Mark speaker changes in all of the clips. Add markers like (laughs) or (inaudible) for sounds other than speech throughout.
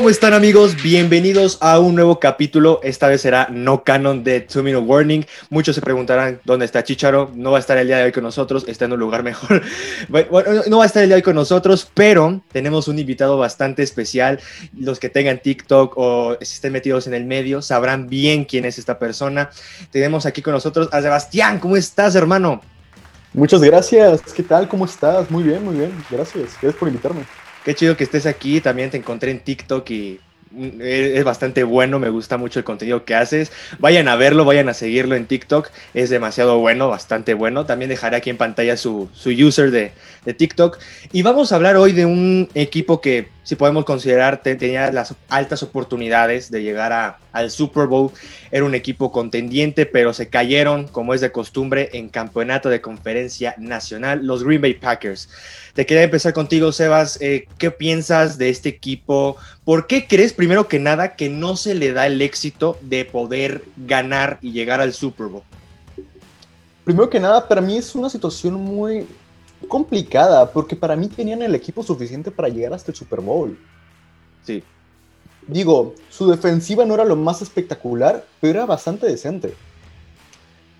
Speaker 1: ¿Cómo están amigos? Bienvenidos a un nuevo capítulo. Esta vez será no canon de Two Minute Warning. Muchos se preguntarán dónde está Chicharo. No va a estar el día de hoy con nosotros, está en un lugar mejor. (laughs) Bueno, no va a estar el día de hoy con nosotros, pero tenemos un invitado bastante especial. Los que tengan TikTok o estén metidos en el medio sabrán bien quién es esta persona. Tenemos aquí con nosotros a Sebastián. ¿Cómo estás, hermano?
Speaker 2: Muchas gracias. ¿Qué tal? ¿Cómo estás? Muy bien, muy bien. Gracias. Gracias por invitarme.
Speaker 1: Qué chido que estés aquí. También te encontré en TikTok y mm, es bastante bueno, me gusta mucho el contenido que haces. Vayan a verlo, vayan a seguirlo en TikTok, es demasiado bueno, bastante bueno. También dejaré aquí en pantalla su, su user de, de, TikTok. Y vamos a hablar hoy de un equipo que, si podemos considerar, tenía las altas oportunidades de llegar a, al Super Bowl. Era un equipo contendiente, pero se cayeron, como es de costumbre, en campeonato de conferencia nacional, los Green Bay Packers. Te quería empezar contigo, Sebas. Eh, ¿Qué piensas de este equipo? ¿Por qué crees, primero que nada, que no se le da el éxito de poder ganar y llegar al Super Bowl?
Speaker 2: Primero que nada, para mí es una situación muy complicada, porque para mí tenían el equipo suficiente para llegar hasta el Super Bowl.
Speaker 1: Sí.
Speaker 2: Digo, su defensiva no era lo más espectacular, pero era bastante decente.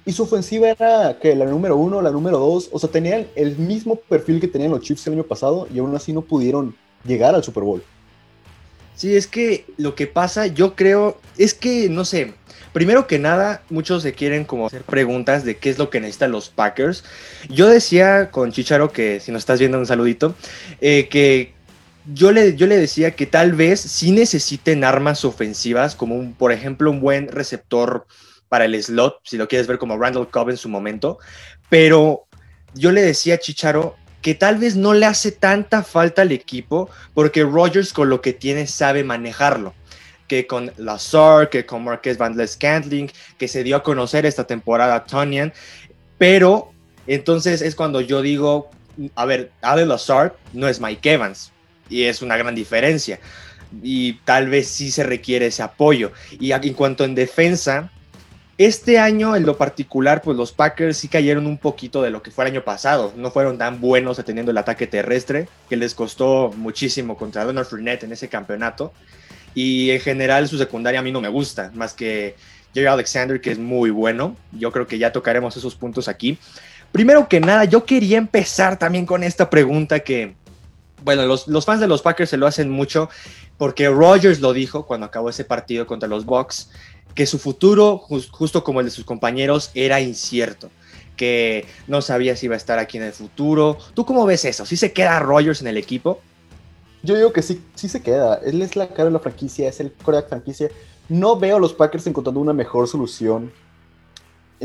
Speaker 2: Y su ofensiva era que la número uno, la número dos, o sea, tenían el mismo perfil que tenían los Chiefs el año pasado y aún así no pudieron llegar al Super Bowl.
Speaker 1: Sí, es que lo que pasa, yo creo, es que, no sé, primero que nada, muchos se quieren como hacer preguntas de qué es lo que necesitan los Packers. Yo decía con Chicharo, que si nos estás viendo un saludito, eh, que yo le, yo le decía que tal vez sí necesiten armas ofensivas, como por ejemplo un buen receptor para el slot, si lo quieres ver como Randall Cobb en su momento, pero yo le decía a Chicharo que tal vez no le hace tanta falta al equipo porque Rogers con lo que tiene sabe manejarlo que con Lazar, que con Marquez Van Scantling, que se dio a conocer esta temporada Tonian, pero entonces es cuando yo digo, a ver, Ale Lazar no es Mike Evans y es una gran diferencia y tal vez sí se requiere ese apoyo. Y en cuanto en defensa, este año, en lo particular, pues los Packers sí cayeron un poquito de lo que fue el año pasado. No fueron tan buenos atendiendo el ataque terrestre, que les costó muchísimo contra Donald Fournette en ese campeonato. Y en general su secundaria a mí no me gusta, más que Jerry Alexander, que es muy bueno. Yo creo que ya tocaremos esos puntos aquí. Primero que nada, yo quería empezar también con esta pregunta que, bueno, los, los fans de los Packers se lo hacen mucho, porque Rogers lo dijo cuando acabó ese partido contra los Bucks que su futuro, justo como el de sus compañeros, era incierto, que no sabía si iba a estar aquí en el futuro. ¿Tú cómo ves eso? ¿Sí se queda Rogers en el equipo?
Speaker 2: Yo digo que sí, sí se queda. Él es la cara de la franquicia, es el core de la franquicia. No veo a los Packers encontrando una mejor solución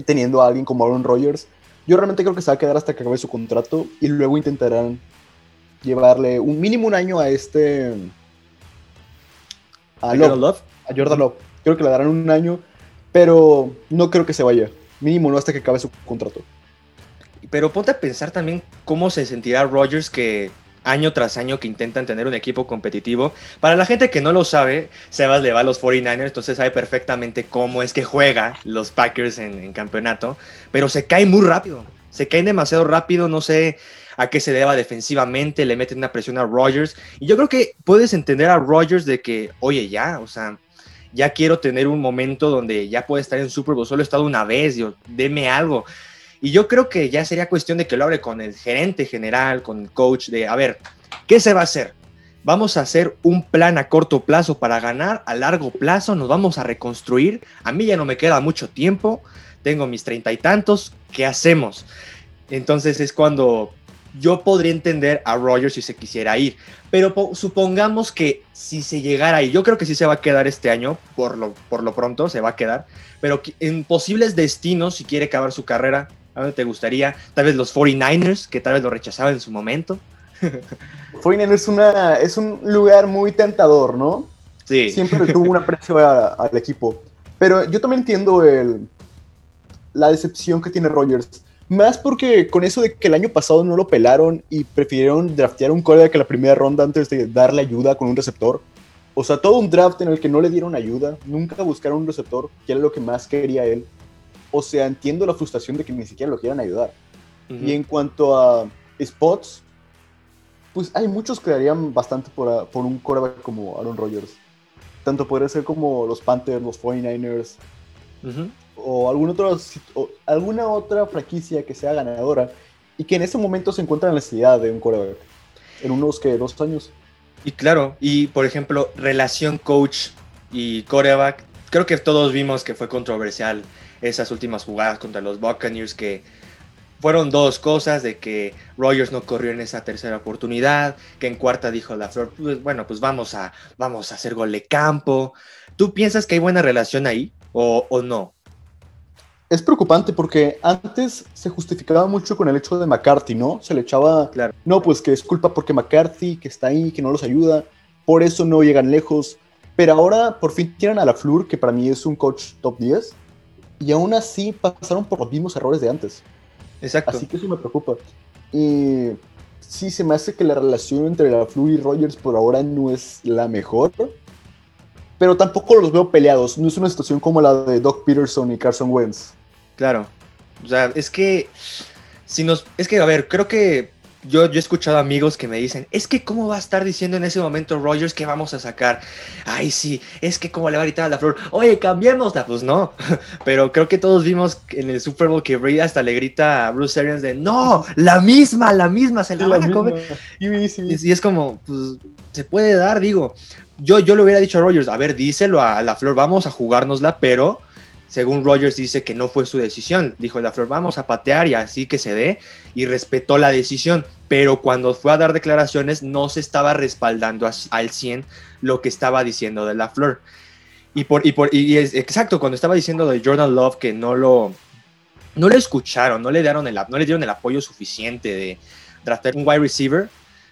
Speaker 2: teniendo a alguien como Aaron Rodgers. Yo realmente creo que se va a quedar hasta que acabe su contrato y luego intentarán llevarle un mínimo un año a este...
Speaker 1: A, Love.
Speaker 2: A Jordan Love. Creo que le darán un año, pero no creo que se vaya. Mínimo no hasta que acabe su contrato.
Speaker 1: Pero ponte a pensar también cómo se sentirá Rogers que año tras año que intentan tener un equipo competitivo. Para la gente que no lo sabe, Sebas le va a los 49ers, entonces sabe perfectamente cómo es que juega los Packers en, en campeonato, pero se cae muy rápido, se caen demasiado rápido, no sé a qué se deba defensivamente, le meten una presión a Rogers, y yo creo que puedes entender a Rogers de que, oye, ya, o sea, ya quiero tener un momento donde ya pueda estar en Super Bowl, solo he estado una vez, Dios, deme algo. Y yo creo que ya sería cuestión de que lo hable con el gerente general, con el coach, de, a ver, ¿qué se va a hacer? Vamos a hacer un plan a corto plazo para ganar, a largo plazo nos vamos a reconstruir. A mí ya no me queda mucho tiempo, tengo mis treinta y tantos, ¿qué hacemos? Entonces es cuando yo podría entender a Rogers si se quisiera ir. Pero supongamos que si se llegara ahí, yo creo que sí se va a quedar este año, por lo, por lo pronto se va a quedar. Pero en posibles destinos, si quiere acabar su carrera, ¿a dónde te gustaría? Tal vez los 49ers, que tal vez lo rechazaba en su momento. (laughs)
Speaker 2: 49ers es, una, es un lugar muy tentador, ¿no?
Speaker 1: Sí.
Speaker 2: Siempre tuvo un aprecio al equipo. Pero yo también entiendo el, la decepción que tiene Rogers más porque con eso de que el año pasado no lo pelaron y prefirieron draftear un que la primera ronda antes de darle ayuda con un receptor. O sea, todo un draft en el que no le dieron ayuda, nunca buscaron un receptor, que era lo que más quería él. O sea, entiendo la frustración de que ni siquiera lo quieran ayudar. Y en cuanto a spots, pues hay muchos que darían bastante por, por un quarterback como Aaron Rodgers. Tanto podría ser como los Panthers, los 49ers, o, algún otro, alguna otra franquicia que sea ganadora y que en ese momento se encuentra en la necesidad de un quarterback. En unos que dos años.
Speaker 1: Y claro, y por ejemplo, relación coach y quarterback, creo que todos vimos que fue controversial esas últimas jugadas contra los Buccaneers que fueron dos cosas de que Rogers no corrió en esa tercera oportunidad, que en cuarta dijo la flor, pues, bueno, pues vamos a, vamos a hacer gol de campo. ¿Tú piensas que hay buena relación ahí o, o no?
Speaker 2: Es preocupante porque antes se justificaba mucho con el hecho de McCarthy, ¿no? Se le echaba,
Speaker 1: claro.
Speaker 2: no, pues que es culpa porque McCarthy, que está ahí, que no los ayuda, por eso no llegan lejos. Pero ahora por fin tienen a la Flur, que para mí es un coach top 10, y aún así pasaron por los mismos errores de antes.
Speaker 1: Exacto.
Speaker 2: Así que eso me preocupa. Y sí, se me hace que la relación entre la Flu y Rogers por ahora no es la mejor. Pero tampoco los veo peleados. No es una situación como la de Doc Peterson y Carson Wentz.
Speaker 1: Claro. O sea, es que. Si nos. Es que, a ver, creo que yo, yo he escuchado amigos que me dicen, es que cómo va a estar diciendo en ese momento Rogers que vamos a sacar. Ay, sí, es que cómo le va a gritar a la flor, oye, cambiémosla. Pues no, (laughs) pero creo que todos vimos en el Super Bowl que Brady hasta le grita a Bruce Arians de, no, la misma, la misma, se la, van a comer. Y, y, es como, pues, se puede dar, digo. Yo, yo le hubiera dicho a Rogers, a ver, díselo a la flor, vamos a jugárnosla, pero según Rogers dice que no fue su decisión. Dijo la flor, vamos a patear y así que se dé. Y respetó la decisión. Pero cuando fue a dar declaraciones no se estaba respaldando al 100 lo que estaba diciendo de la flor. Y, por, y, por, y es exacto, cuando estaba diciendo de Jordan Love que no lo, no le escucharon, no le, dieron el, no le dieron el apoyo suficiente de draftar un wide receiver.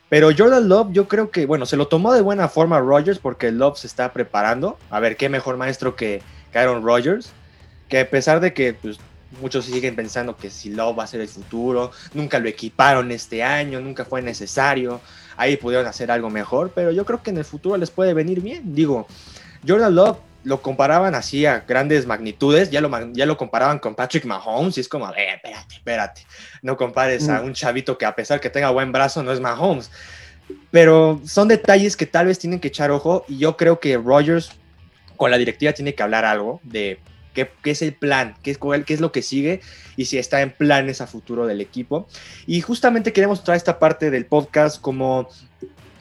Speaker 1: Pero Jordan Love, yo creo que, bueno, se lo tomó de buena forma Rogers porque Love se está preparando. A ver, qué mejor maestro que, Aaron Rodgers que a pesar de que pues, muchos siguen pensando que si Love va a ser el futuro, nunca lo equiparon este año, nunca fue necesario, ahí pudieron hacer algo mejor, pero yo creo que en el futuro les puede venir bien. Digo, Jordan Love lo comparaban así a grandes magnitudes, ya lo, ya lo comparaban con Patrick Mahomes y es como, eh, espérate, espérate, no compares a mm. un chavito que a pesar que tenga buen brazo no es Mahomes. Pero son detalles que tal vez tienen que echar ojo y yo creo que Rogers con la directiva tiene que hablar algo de qué, es el plan, qué es, qué es lo que sigue y si está en planes a futuro del equipo. Y justamente queremos traer esta parte del podcast como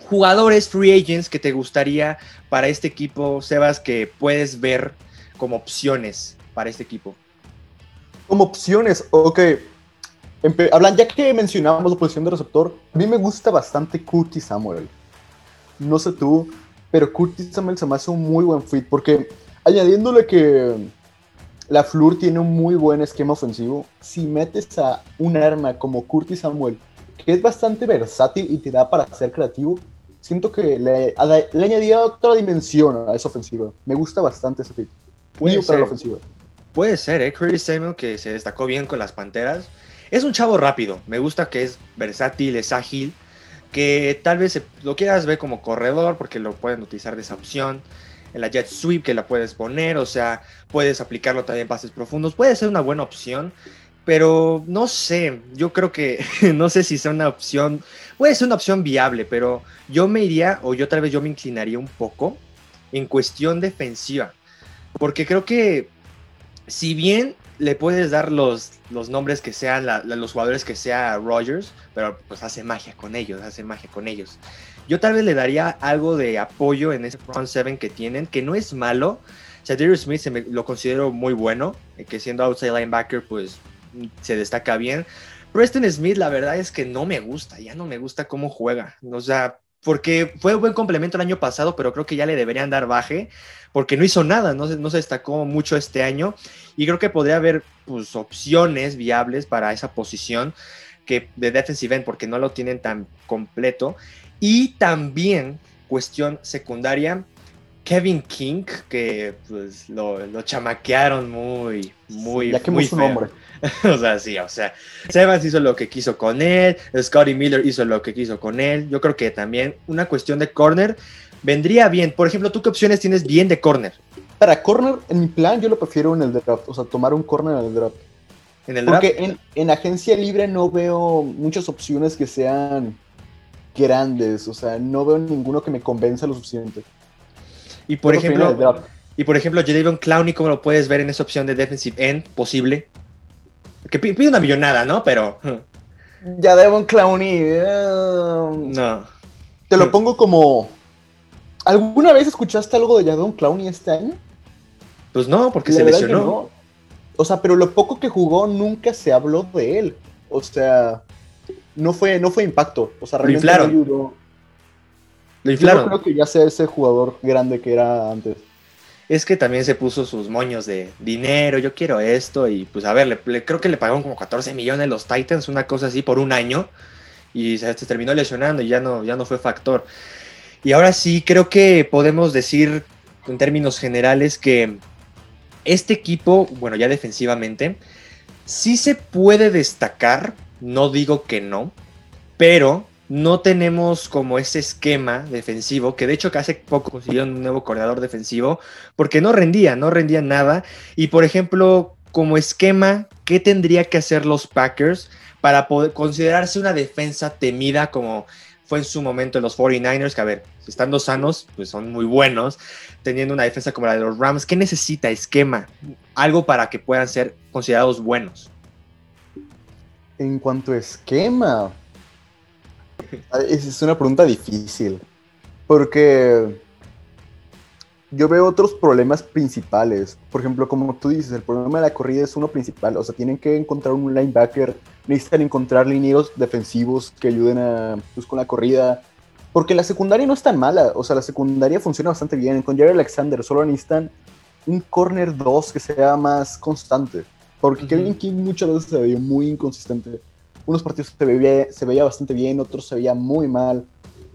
Speaker 1: jugadores free agents que te gustaría para este equipo, Sebas, que puedes ver como opciones para este equipo.
Speaker 2: Como opciones, ok. hablan, ya que mencionábamos la posición de receptor, a mí me gusta bastante Curtis Samuel. No sé tú, pero Curtis Samuel se me hace un muy buen fit porque añadiéndole que la Flur tiene un muy buen esquema ofensivo. Si metes a un arma como Curtis Samuel, que es bastante versátil y te da para ser creativo, siento que le, le otra dimensión a esa ofensiva. Me gusta bastante ese fit. Puede para la ofensiva.
Speaker 1: Puede ser, ¿eh? Curtis Samuel, que se destacó bien con las panteras. Es un chavo rápido. Me gusta que es versátil, es ágil. Que tal vez lo quieras ver como corredor, porque lo pueden utilizar de esa opción en la jet sweep que la puedes poner, o sea, puedes aplicarlo también en pases profundos, puede ser una buena opción, pero no sé, yo creo que (laughs) no sé si sea una opción, puede ser una opción viable, pero yo me iría, o yo tal vez yo me inclinaría un poco en cuestión defensiva, porque creo que si bien le puedes dar los, los nombres que sean, los jugadores que sea Rogers, pero pues hace magia con ellos, hace magia con ellos. Yo tal vez le daría algo de apoyo en ese front seven que tienen, que no es malo. O Smith se lo considero muy bueno, eh, que siendo outside linebacker, pues se destaca bien. Preston Smith, la verdad es que no me gusta, ya no me gusta cómo juega. O sea, porque fue un buen complemento el año pasado, pero creo que ya le deberían dar baje, porque no hizo nada, no se, no se destacó mucho este año, y creo que podría haber pues, opciones viables para esa posición que de defensive end, porque no lo tienen tan completo. Y también, cuestión secundaria, Kevin King, que pues lo, lo chamaquearon muy, muy,
Speaker 2: ya que
Speaker 1: muy
Speaker 2: su nombre. (laughs)
Speaker 1: o sea, sí, o sea, Sebas hizo lo que quiso con él, Scotty Miller hizo lo que quiso con él. Yo creo que también una cuestión de corner vendría bien. Por ejemplo, ¿tú qué opciones tienes bien de corner?
Speaker 2: Para corner, en mi plan, yo lo prefiero en el draft, o sea, tomar un corner en el draft.
Speaker 1: ¿En el
Speaker 2: Porque En, en agencia libre no veo muchas opciones que sean grandes. O sea, no veo ninguno que me convenza lo suficiente.
Speaker 1: Y por ejemplo, y por ejemplo, Jadavion Clowney, ¿cómo lo puedes ver en esa opción de defensive end posible? Que pide una millonada, ¿no? Pero.
Speaker 2: Jadavion Clowney. Eh,
Speaker 1: no.
Speaker 2: Te lo pongo como. ¿Alguna vez escuchaste algo de Jadavion Clowney este año?
Speaker 1: Pues no, porque se lesionó.
Speaker 2: O sea, pero lo poco que jugó nunca se habló de él. O sea, no fue, no fue impacto. O sea,
Speaker 1: realmente lo inflaron.
Speaker 2: No
Speaker 1: Lo inflaron.
Speaker 2: Yo creo que ya sea ese jugador grande que era antes.
Speaker 1: Es que también se puso sus moños de dinero, yo quiero esto, y pues a ver, le, creo que le pagaron como 14 millones los Titans, una cosa así, por un año, y se, se terminó lesionando y ya no, ya no fue factor. Y ahora sí, creo que podemos decir en términos generales que este equipo, bueno, ya defensivamente, sí se puede destacar, no digo que no, pero no tenemos como ese esquema defensivo, que de hecho que hace poco consiguieron un nuevo coordinador defensivo, porque no rendía, no rendía nada. Y por ejemplo, como esquema, ¿qué tendría que hacer los Packers para poder considerarse una defensa temida como fue en su momento los 49ers, que a ver, estando sanos, pues son muy buenos, teniendo una defensa como la de los Rams, ¿qué necesita esquema? Algo para que puedan ser considerados buenos.
Speaker 2: En cuanto a esquema, es una pregunta difícil, porque yo veo otros problemas principales. Por ejemplo, como tú dices, el problema de la corrida es uno principal. O sea, tienen que encontrar un linebacker, necesitan encontrar linieros defensivos que ayuden a, pues, con la corrida. Porque la secundaria no es tan mala. O sea, la secundaria funciona bastante bien. Con Jerry Alexander solo necesitan un corner 2 que sea más constante. Porque Kevin King muchas veces se veía muy inconsistente. Unos partidos se veía, se veía bastante bien, otros se veía muy mal.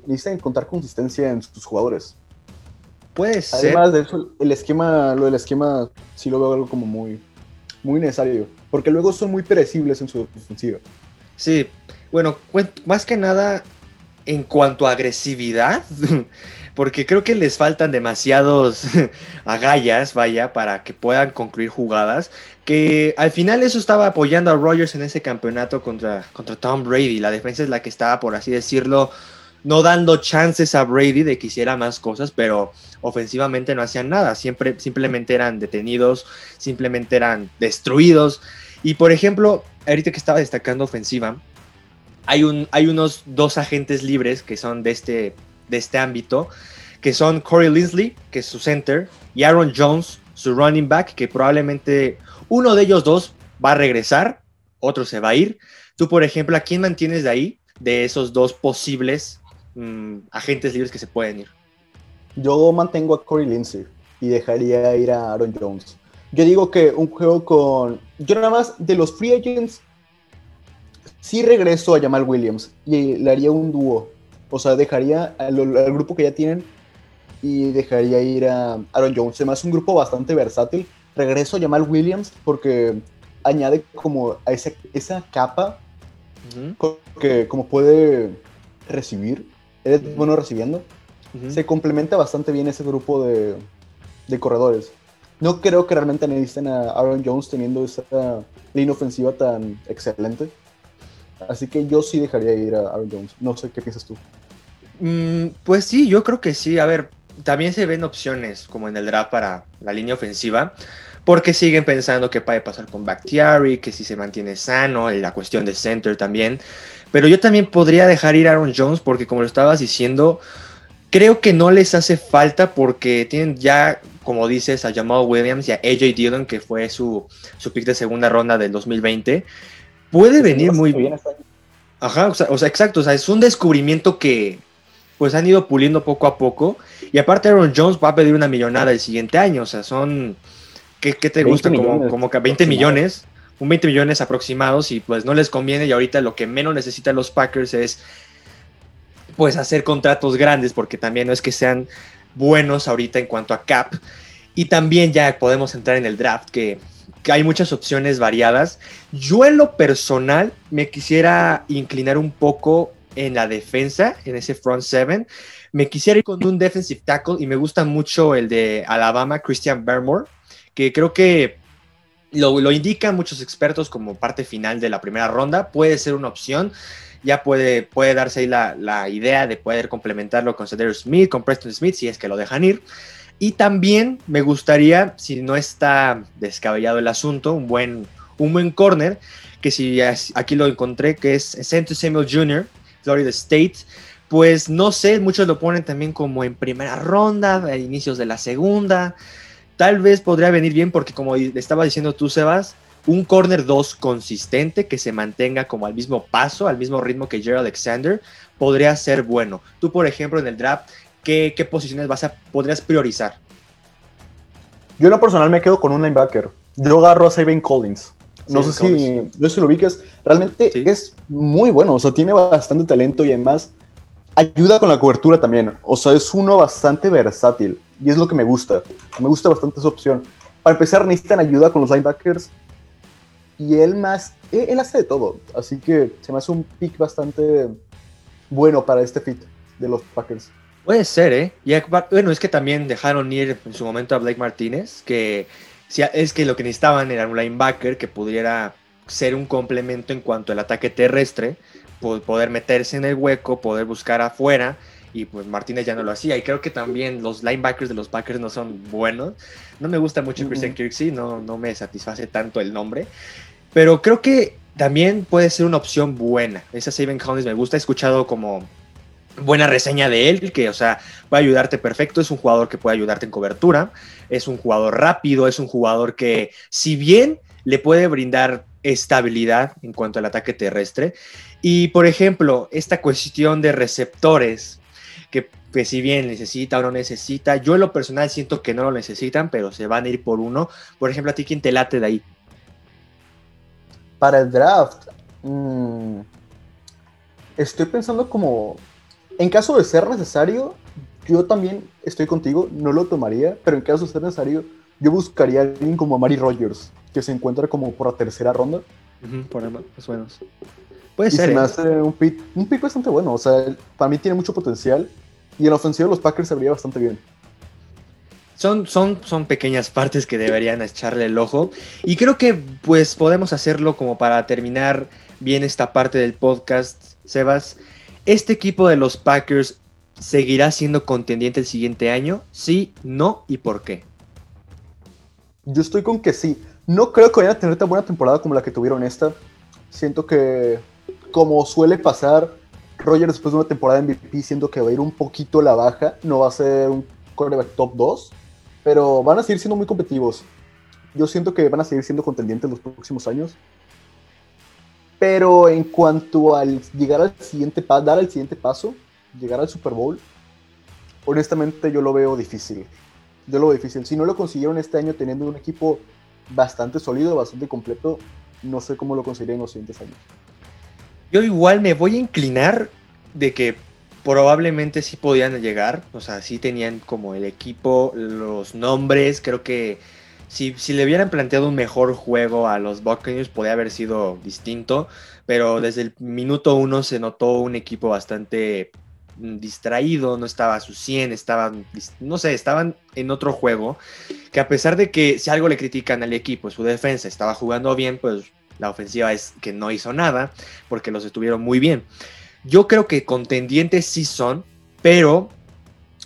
Speaker 2: Necesitan encontrar consistencia en sus jugadores.
Speaker 1: Puede ser.
Speaker 2: Además de eso, el esquema, lo del esquema, sí lo veo algo como muy, muy necesario. Porque luego son muy perecibles en su defensiva.
Speaker 1: Sí, bueno, más que nada en cuanto a agresividad, (laughs) porque creo que les faltan demasiados (laughs) agallas, vaya, para que puedan concluir jugadas. Que al final eso estaba apoyando a Rogers en ese campeonato contra, contra Tom Brady. La defensa es la que estaba, por así decirlo, no dando chances a Brady de que hiciera más cosas, pero ofensivamente no hacían nada, siempre simplemente eran detenidos, simplemente eran destruidos. Y por ejemplo, ahorita que estaba destacando ofensiva, hay, un, hay unos dos agentes libres que son de este, de este ámbito, que son Corey Linsley, que es su center, y Aaron Jones, su running back, que probablemente uno de ellos dos va a regresar, otro se va a ir. Tú, por ejemplo, ¿a quién mantienes de ahí, de esos dos posibles mm, agentes libres que se pueden ir?
Speaker 2: Yo mantengo a Corey Lindsey y dejaría ir a Aaron Jones. Yo digo que un juego con. Yo nada más de los free agents. Sí regreso a Jamal Williams y le haría un dúo. O sea, dejaría al, grupo que ya tienen y dejaría ir a Aaron Jones. Además, un grupo bastante versátil. Regreso a Jamal Williams porque añade como a esa, esa capa que como puede recibir. Eres bueno recibiendo se complementa bastante bien ese grupo de, corredores. No creo que realmente necesiten a Aaron Jones teniendo esa línea ofensiva tan excelente. Así que yo sí dejaría ir a Aaron Jones. No sé qué piensas tú.
Speaker 1: Mm, pues sí, yo creo que sí. A ver, también se ven opciones como en el draft para la línea ofensiva. Porque siguen pensando que puede pasar con Bakhtiari, que si se mantiene sano, la cuestión de center también. Pero yo también podría dejar ir a Aaron Jones porque como lo estabas diciendo, Creo que no les hace falta porque tienen ya, como dices, a Jamal Williams y a AJ Dillon, que fue su, su pick de segunda ronda del 2020. Puede venir muy bien. Ajá, o sea, exacto, o sea, es un descubrimiento que pues han ido puliendo poco a poco. Y aparte Aaron Jones va a pedir una millonada el siguiente año, o sea, son, ¿qué, te gusta? Como, como que 20 millones, un 20 millones aproximados y pues no les conviene y ahorita lo que menos necesitan los Packers es pues hacer contratos grandes, porque también no es que sean buenos ahorita en cuanto a cap. Y también ya podemos entrar en el draft, que, hay muchas opciones variadas. Yo en lo personal me quisiera inclinar un poco en la defensa, en ese front seven. Me quisiera ir con un defensive tackle y me gusta mucho el de Alabama, Christian Barmore, que creo que lo, lo indican muchos expertos como parte final de la primera ronda. Puede ser una opción. ya puede, puede darse ahí la, la idea de poder complementarlo con Cedar Smith, con Preston Smith, si es que lo dejan ir. Y también me gustaría, si no está descabellado el asunto, un buen, un buen corner, que si aquí lo encontré, que es Santo Samuel Jr., Florida State. Pues no sé, muchos lo ponen también como en primera ronda, a inicios de la segunda. Tal vez podría venir bien porque como le estaba diciendo tú, Sebas, un corner 2 consistente que se mantenga como al mismo paso, al mismo ritmo que Jerry Alexander, podría ser bueno. Tú, por ejemplo, en el draft, ¿qué, posiciones vas a, podrías priorizar?
Speaker 2: Yo en lo personal me quedo con un linebacker. Yo agarro a Saban Collins. No sé si, no sé lo ubicas. Realmente es muy bueno. O sea, tiene bastante talento y además ayuda con la cobertura también. O sea, es uno bastante versátil. Y es lo que me gusta. Me gusta bastante esa opción. Para empezar, necesitan ayuda con los linebackers. Y él más, él, hace de todo. Así que se me hace un pick bastante bueno para este fit de los Packers.
Speaker 1: Puede ser, ¿eh? Y, bueno, es que también dejaron ir en su momento a Blake Martínez, que es que lo que necesitaban era un linebacker que pudiera ser un complemento en cuanto al ataque terrestre, poder meterse en el hueco, poder buscar afuera y pues Martínez ya no lo hacía. Y creo que también los linebackers de los Packers no son buenos. No me gusta mucho Christian Kirksey, no, no me satisface tanto el nombre. Pero creo que también puede ser una opción buena. Esa Saban Collins me gusta. He escuchado como buena reseña de él, que, o sea, va a ayudarte perfecto. Es un jugador que puede ayudarte en cobertura. Es un jugador rápido. Es un jugador que, si bien le puede brindar estabilidad en cuanto al ataque terrestre. Y, por ejemplo, esta cuestión de receptores que, si bien necesita o no necesita, yo en lo personal siento que no lo necesitan, pero se van a ir por uno. Por ejemplo, ¿a ti quién te late de ahí?
Speaker 2: Para el draft, mm, estoy pensando como, en caso de ser necesario, yo también estoy contigo, no lo tomaría, pero en caso de ser necesario, yo buscaría a alguien como Mari Rogers, que se encuentra como por la tercera ronda.
Speaker 1: por más buenos.
Speaker 2: Puede ser. Se me ¿eh? hace un pick, un pick bastante bueno. O sea, para mí tiene mucho potencial. Y en la ofensiva los Packers se vería bastante bien.
Speaker 1: Son, son, son pequeñas partes que deberían echarle el ojo. Y creo que pues podemos hacerlo como para terminar bien esta parte del podcast, Sebas. ¿Este equipo de los Packers seguirá siendo contendiente el siguiente año? Sí, no y por qué.
Speaker 2: Yo estoy con que sí. No creo que vayan a tener tan buena temporada como la que tuvieron esta. Siento que como suele pasar, Roger después de una temporada MVP siento que va a ir un poquito a la baja, no va a ser un quarterback top 2, pero van a seguir siendo muy competitivos. Yo siento que van a seguir siendo contendientes los próximos años. Pero en cuanto al llegar al siguiente paso, dar el siguiente paso, llegar al Super Bowl, honestamente yo lo veo difícil. Yo lo veo difícil. Si no lo consiguieron este año teniendo un equipo bastante sólido, bastante completo, no sé cómo lo conseguirían en los siguientes años.
Speaker 1: Yo igual me voy a inclinar de que probablemente sí podían llegar, o sea, sí tenían como el equipo, los nombres, creo que si, si le hubieran planteado un mejor juego a los Buccaneers podría haber sido distinto, pero desde el minuto uno se notó un equipo bastante mm, distraído, no estaba a su 100, estaban, no sé, estaban en otro juego, que a pesar de que si algo le critican al equipo, su defensa estaba jugando bien, pues la ofensiva es que no hizo nada porque los estuvieron muy bien. Yo creo que contendientes sí son, pero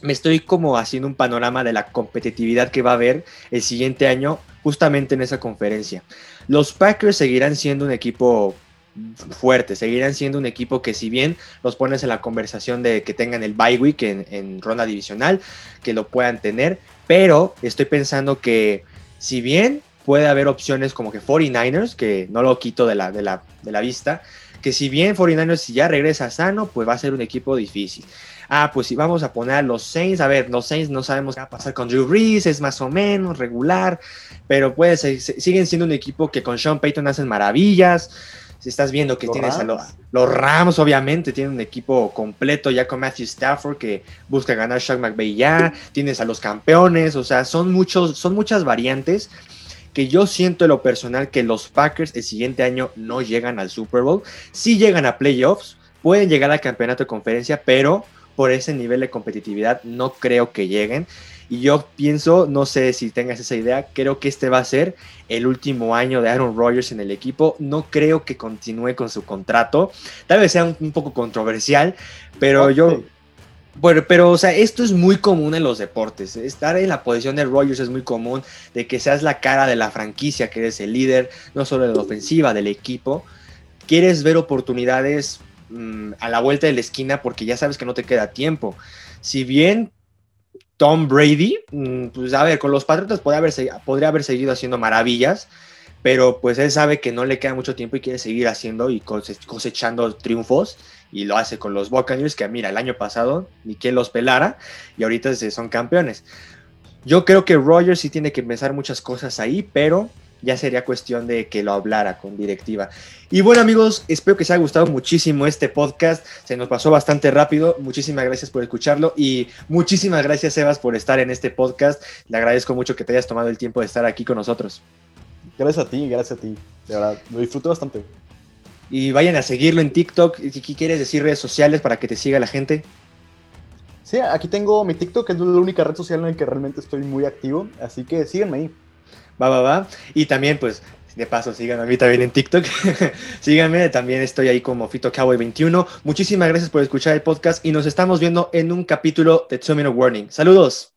Speaker 1: me estoy como haciendo un panorama de la competitividad que va a haber el siguiente año justamente en esa conferencia. Los Packers seguirán siendo un equipo fuerte, seguirán siendo un equipo que si bien los pones en la conversación de que tengan el bye week en, en ronda divisional, que lo puedan tener, pero estoy pensando que si bien puede haber opciones como que 49ers, que no lo quito de la, de la, de la vista, que si bien 49ers si ya regresa sano, pues va a ser un equipo difícil. Ah, pues si vamos a poner a los Saints, a ver, los Saints no sabemos qué va a pasar con Drew Brees, es más o menos regular, pero puede ser, siguen siendo un equipo que con Sean Payton hacen maravillas. Si estás viendo que tienes a los, los, Rams, obviamente, tienen un equipo completo ya con Matthew Stafford que busca ganar Shaq McVay ya, tienes a los campeones, o sea, son, muchos, son muchas variantes que yo siento en lo personal que los Packers el siguiente año no llegan al Super Bowl. Sí llegan a playoffs, pueden llegar al campeonato de conferencia, pero por ese nivel de competitividad no creo que lleguen. Y yo pienso, no sé si tengas esa idea, creo que este va a ser el último año de Aaron Rodgers en el equipo. No creo que continúe con su contrato. Tal vez sea un, poco controversial, pero yo... Bueno, pero o sea, esto es muy común en los deportes. Estar en la posición de Rodgers es muy común, de que seas la cara de la franquicia, que eres el líder, no solo de la ofensiva, del equipo. Quieres ver oportunidades mm, a la vuelta de la esquina porque ya sabes que no te queda tiempo. Si bien Tom Brady, mm, pues a ver, con los Patriotas podría haber, seguido haciendo maravillas, pero pues él sabe que no le queda mucho tiempo y quiere seguir haciendo y cosechando triunfos y lo hace con los Buccaneers que mira el año pasado ni quien los pelara y ahorita son campeones. Yo creo que Rogers sí tiene que pensar muchas cosas ahí, pero ya sería cuestión de que lo hablara con directiva. Y bueno amigos, espero que os haya gustado muchísimo este podcast. Se nos pasó bastante rápido. Muchísimas gracias por escucharlo y muchísimas gracias Sebas por estar en este podcast. Le agradezco mucho que te hayas tomado el tiempo de estar aquí con nosotros.
Speaker 2: Gracias a ti, gracias a ti. De verdad, lo disfruto bastante.
Speaker 1: Y vayan a seguirlo en TikTok. Si quieres decir redes sociales para que te siga la gente.
Speaker 2: Sí, aquí tengo mi TikTok, que es la única red social en la que realmente estoy muy activo. Así que síganme ahí.
Speaker 1: Va, va, va. Y también, pues, de paso, síganme a mí también en TikTok. (laughs) síganme, también estoy ahí como Fito Cowboy 21. Muchísimas gracias por escuchar el podcast y nos estamos viendo en un capítulo de Two Minute Warning. Saludos.